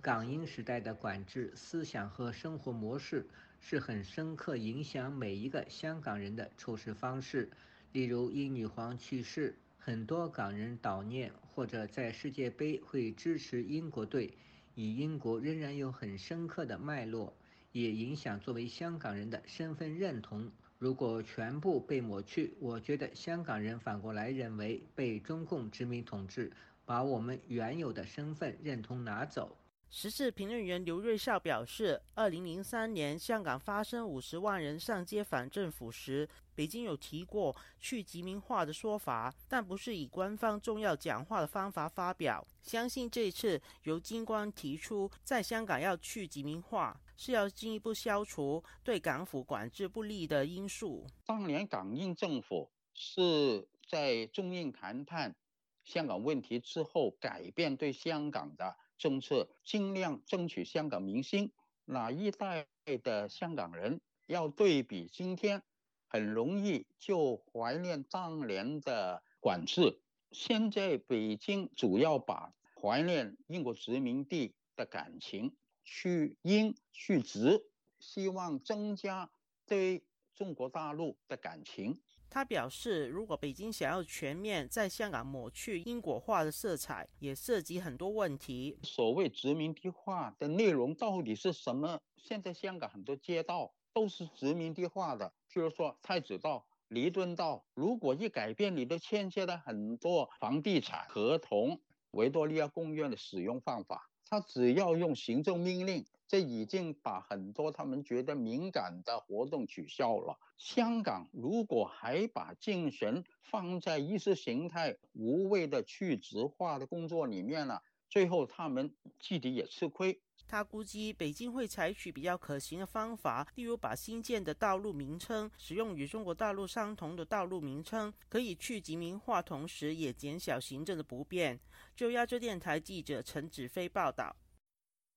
港英時代的管制思想和生活模式是很深刻影响每一个香港人的处事方式。例如，英女皇去世，很多港人悼念或者在世界杯会支持英國隊。與英国仍然有很深刻的脉络，也影响作为香港人的身份认同。如果全部被抹去，我觉得香港人反过来认为被中共殖民统治，把我们原有的身份认同拿走。時事評論員劉銳紹表示，二零零三年香港发生五十万人上街反政府时，北京有提过去殖民化的说法，但不是以官方重要讲话的方法发表。相信这次由京官提出在香港要去殖民化，是要进一步消除对港府管制不利的因素。当年港英政府是在中英谈判香港问题之后改变对香港的。政策尽量争取香港民心，哪一代的香港人要对比今天，很容易就怀念当年的管制。现在北京主要把怀念英国殖民地的感情去英去殖，希望增加对中国大陆的感情。他表示，如果北京想要全面在香港抹去英国化的色彩，也涉及很多问题。所谓殖民地化的内容到底是什么？现在香港很多街道都是殖民地化的，譬如说太子道、弥敦道。如果一改变，你都牽涉了很多房地产合同。维多利亚公园的使用方法，他只要用行政命令。這已經把很多他們覺得敏感的活動取消了。香港如果還把精神放在意識形態無謂的去殖化的工作裏面了，最後他們自己也吃虧。他估計北京會採取比較可行的方法，例如把新建的道路名稱使用與中國大陸相同的道路名稱，可以去殖民化，同時也減少行政的不便。就亞洲電台記者陳子飛報道。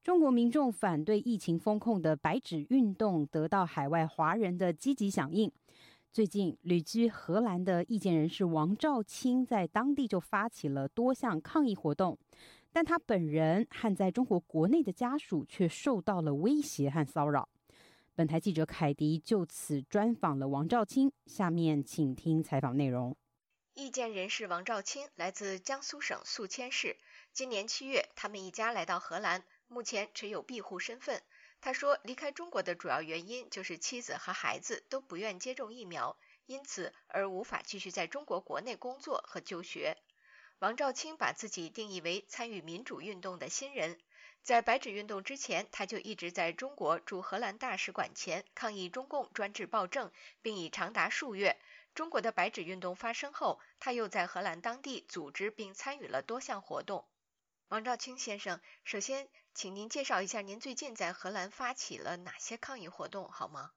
中国民众反对疫情封控的白纸运动得到海外华人的积极响应。最近旅居荷兰的意见人士王兆清在当地就发起了多项抗议活动，但他本人和在中国国内的家属却受到了威胁和骚扰。本台记者凯迪就此专访了王兆清，下面请听采访内容。意见人士王兆清来自江苏省宿迁市，今年七月，他们一家来到荷兰。目前持有庇护身份。他说，离开中国的主要原因就是妻子和孩子都不愿接种疫苗，因此而无法继续在中国国内工作和就学。王兆清把自己定义为参与民主运动的新人，在白纸运动之前，他就一直在中国驻荷兰大使馆前抗议中共专制暴政，并已长达数月。中国的白纸运动发生后，他又在荷兰当地组织并参与了多项活动。王兆清先生，首先。请您介绍一下，您最近在荷兰发起了哪些抗议活动，好吗？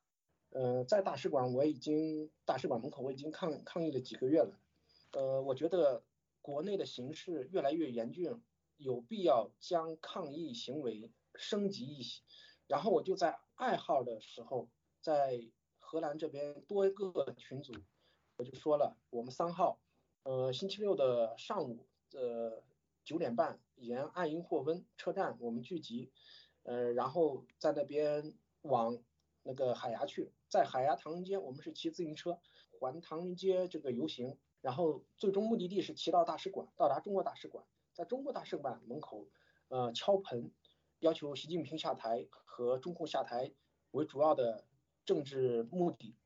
呃，在大使馆，我已经大使馆门口我已经抗抗议了几个月了。呃，我觉得国内的形势越来越严峻，有必要将抗议行为升级一些。然后我就在二号的时候，在荷兰这边多一個群组，我就说了，我们三号，呃，星期六的上午，呃。九点半，沿爱因霍温车站我们聚集，呃，然后在那边往那个海牙去，在海牙唐人街，我们是骑自行车环唐人街这个游行，然后最终目的地是骑到大使馆，到达中国大使馆，在中国大使馆门口，呃，敲盆，要求习近平下台和中共下台为主要的政治目的。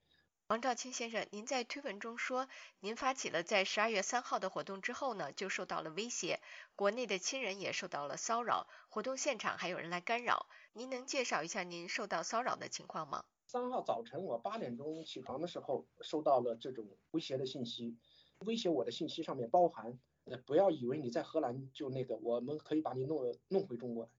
王兆清先生，您在推文中说，您发起了在十二月三号的活动之后呢，就受到了威胁，国内的亲人也受到了骚扰，活动现场还有人来干扰。您能介绍一下您受到骚扰的情况吗？三号早晨我八点钟起床的时候，收到了这种威胁的信息，威胁我的信息上面包含，不要以为你在荷兰就那个，我们可以把你弄弄回中国来。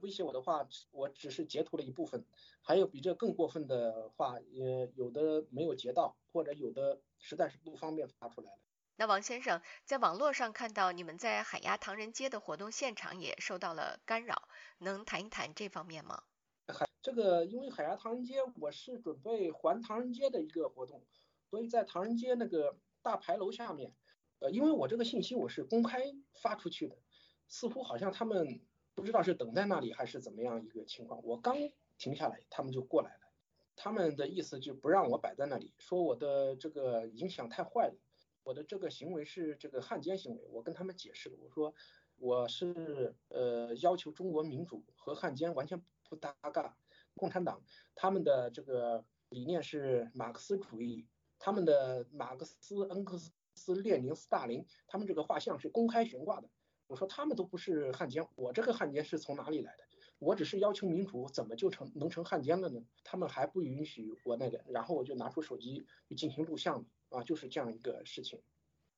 威胁我的话，我只是截图了一部分，还有比这更过分的话，也有的没有截到，或者有的实在是不方便发出来了。那王先生在网络上看到你们在海牙唐人街的活动现场也受到了干扰，能谈一谈这方面吗？海这个因为海牙唐人街我是准备还唐人街的一个活动，所以在唐人街那个大牌楼下面，呃，因为我这个信息我是公开发出去的，似乎好像他们。不知道是等在那里还是怎么样一个情况，我刚停下来，他们就过来了。他们的意思就不让我摆在那里，说我的这个影响太坏了，我的这个行为是这个汉奸行为。我跟他们解释了，我说我是呃要求中国民主和汉奸完全不搭嘎。共产党他们的这个理念是马克思主义，他们的马克思、恩格斯、列宁、斯大林，他们这个画像是公开悬挂的。我说他们都不是汉奸，我这个汉奸是从哪里来的？我只是要求民主，怎么就成能成汉奸了呢？他们还不允许我那个，然后我就拿出手机进行录像啊，就是这样一个事情。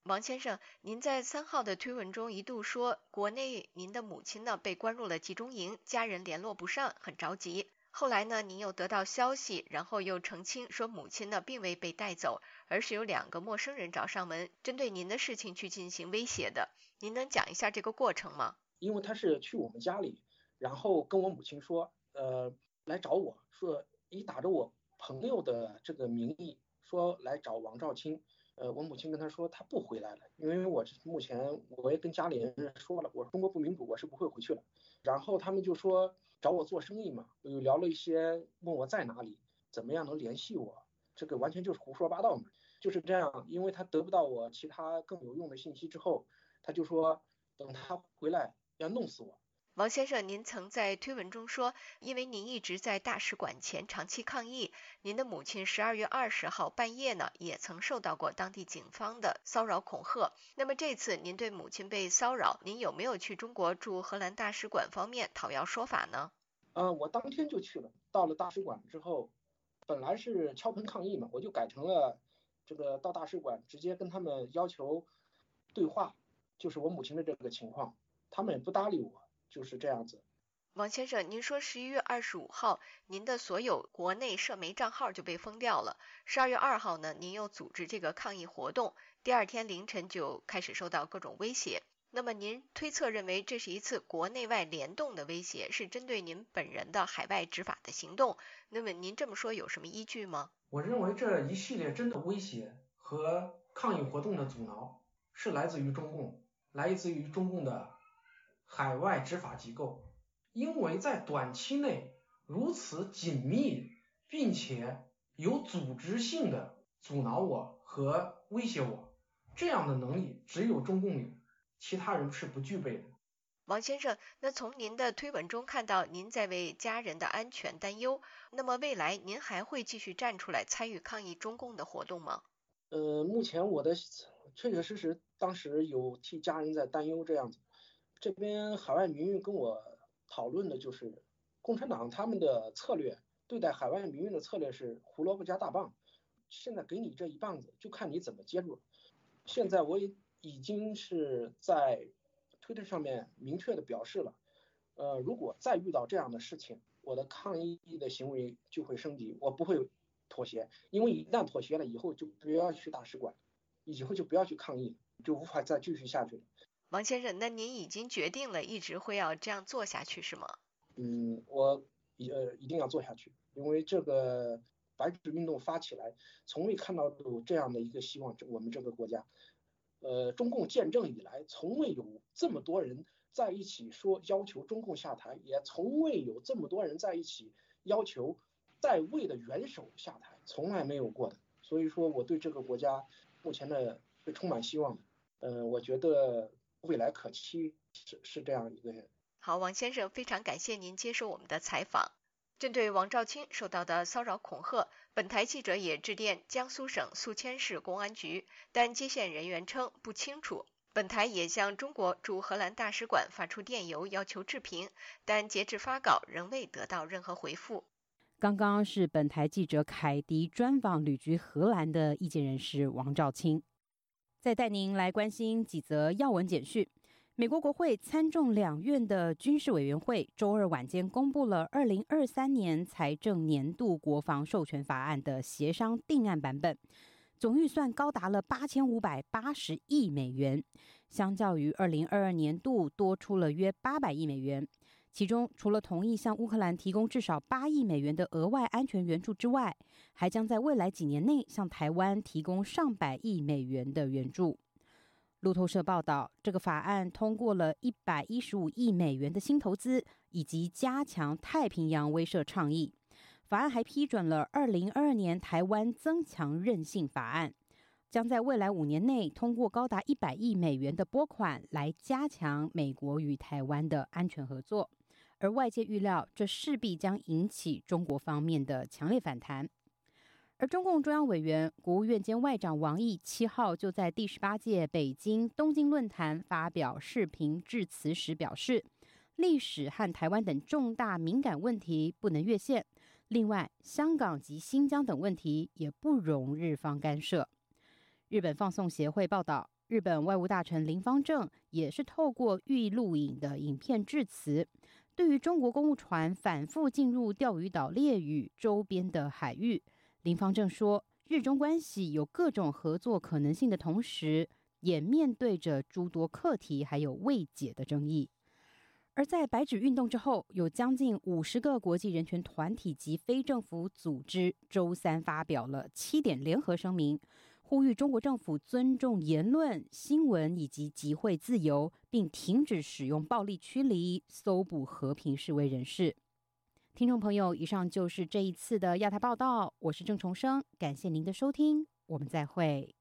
王先生，您在三号的推文中一度说，国内您的母亲呢被关入了集中营，家人联络不上，很着急。后来呢，您又得到消息，然后又澄清说母亲呢并未被带走，而是有两个陌生人找上门，针对您的事情去进行威胁的。您能讲一下这个过程吗？因为他是去我们家里，然后跟我母亲说，呃，来找我说，以打着我朋友的这个名义说来找王兆清，呃，我母亲跟他说他不回来了，因为我目前我也跟家里人说了，我中国不民主，我是不会回去了。然后他们就说找我做生意嘛，又聊了一些，问我在哪里，怎么样能联系我，这个完全就是胡说八道嘛，就是这样，因为他得不到我其他更有用的信息之后。他就说，等他回来要弄死我。王先生，您曾在推文中说，因为您一直在大使馆前长期抗议，您的母亲十二月二十号半夜呢，也曾受到过当地警方的骚扰恐吓。那么这次您对母亲被骚扰，您有没有去中国驻荷兰大使馆方面讨要说法呢？呃，我当天就去了，到了大使馆之后，本来是敲盆抗议嘛，我就改成了这个到大使馆直接跟他们要求对话。就是我母亲的这个情况，他们也不搭理我，就是这样子。王先生，您说十一月二十五号，您的所有国内社媒账号就被封掉了。十二月二号呢，您又组织这个抗议活动，第二天凌晨就开始受到各种威胁。那么您推测认为这是一次国内外联动的威胁，是针对您本人的海外执法的行动？那么您这么说有什么依据吗？我认为这一系列真的威胁和抗议活动的阻挠是来自于中共。来自于中共的海外执法机构，因为在短期内如此紧密并且有组织性的阻挠我和威胁我，这样的能力只有中共有，其他人是不具备的。王先生，那从您的推文中看到您在为家人的安全担忧，那么未来您还会继续站出来参与抗议中共的活动吗？呃，目前我的。确确实实，当时有替家人在担忧这样子。这边海外民运跟我讨论的就是，共产党他们的策略对待海外民运的策略是胡萝卜加大棒。现在给你这一棒子，就看你怎么接住了。现在我也已经是在推特上面明确的表示了，呃，如果再遇到这样的事情，我的抗议的行为就会升级，我不会妥协，因为一旦妥协了以后就不要去大使馆。以后就不要去抗议，就无法再继续下去了。王先生，那您已经决定了一直会要这样做下去是吗？嗯，我呃一定要做下去，因为这个白纸运动发起来，从未看到有这样的一个希望。我们这个国家，呃，中共建政以来，从未有这么多人在一起说要求中共下台，也从未有这么多人在一起要求在位的元首下台，从来没有过的。所以说，我对这个国家。目前呢是充满希望的，嗯，我觉得未来可期是是这样一个。好，王先生，非常感谢您接受我们的采访。针对王兆清受到的骚扰恐吓，本台记者也致电江苏省宿迁市公安局，但接线人员称不清楚。本台也向中国驻荷兰大使馆发出电邮要求置评，但截至发稿仍未得到任何回复。刚刚是本台记者凯迪专访旅居荷兰的意见人士王兆清，再带您来关心几则要闻简讯。美国国会参众两院的军事委员会周二晚间公布了二零二三年财政年度国防授权法案的协商定案版本，总预算高达了八千五百八十亿美元，相较于二零二二年度多出了约八百亿美元。其中，除了同意向乌克兰提供至少八亿美元的额外安全援助之外，还将在未来几年内向台湾提供上百亿美元的援助。路透社报道，这个法案通过了一百一十五亿美元的新投资，以及加强太平洋威慑倡议。法案还批准了二零二二年台湾增强韧性法案，将在未来五年内通过高达一百亿美元的拨款，来加强美国与台湾的安全合作。而外界预料，这势必将引起中国方面的强烈反弹。而中共中央委员、国务院兼外长王毅七号就在第十八届北京东京论坛发表视频致辞时表示，历史和台湾等重大敏感问题不能越线。另外，香港及新疆等问题也不容日方干涉。日本放送协会报道，日本外务大臣林方正也是透过预录影的影片致辞，对于中国公务船反复进入钓鱼岛列屿周边的海域。林方正说，日中关系有各种合作可能性的同时，也面对着诸多课题还有未解的争议。而在白纸运动之后，有将近五十个国际人权团体及非政府组织周三发表了七点联合声明，呼吁中国政府尊重言论、新闻以及集会自由，并停止使用暴力驱离、搜捕和平示威人士。听众朋友，以上就是这一次的亚太报道，我是郑重生，感谢您的收听，我们再会。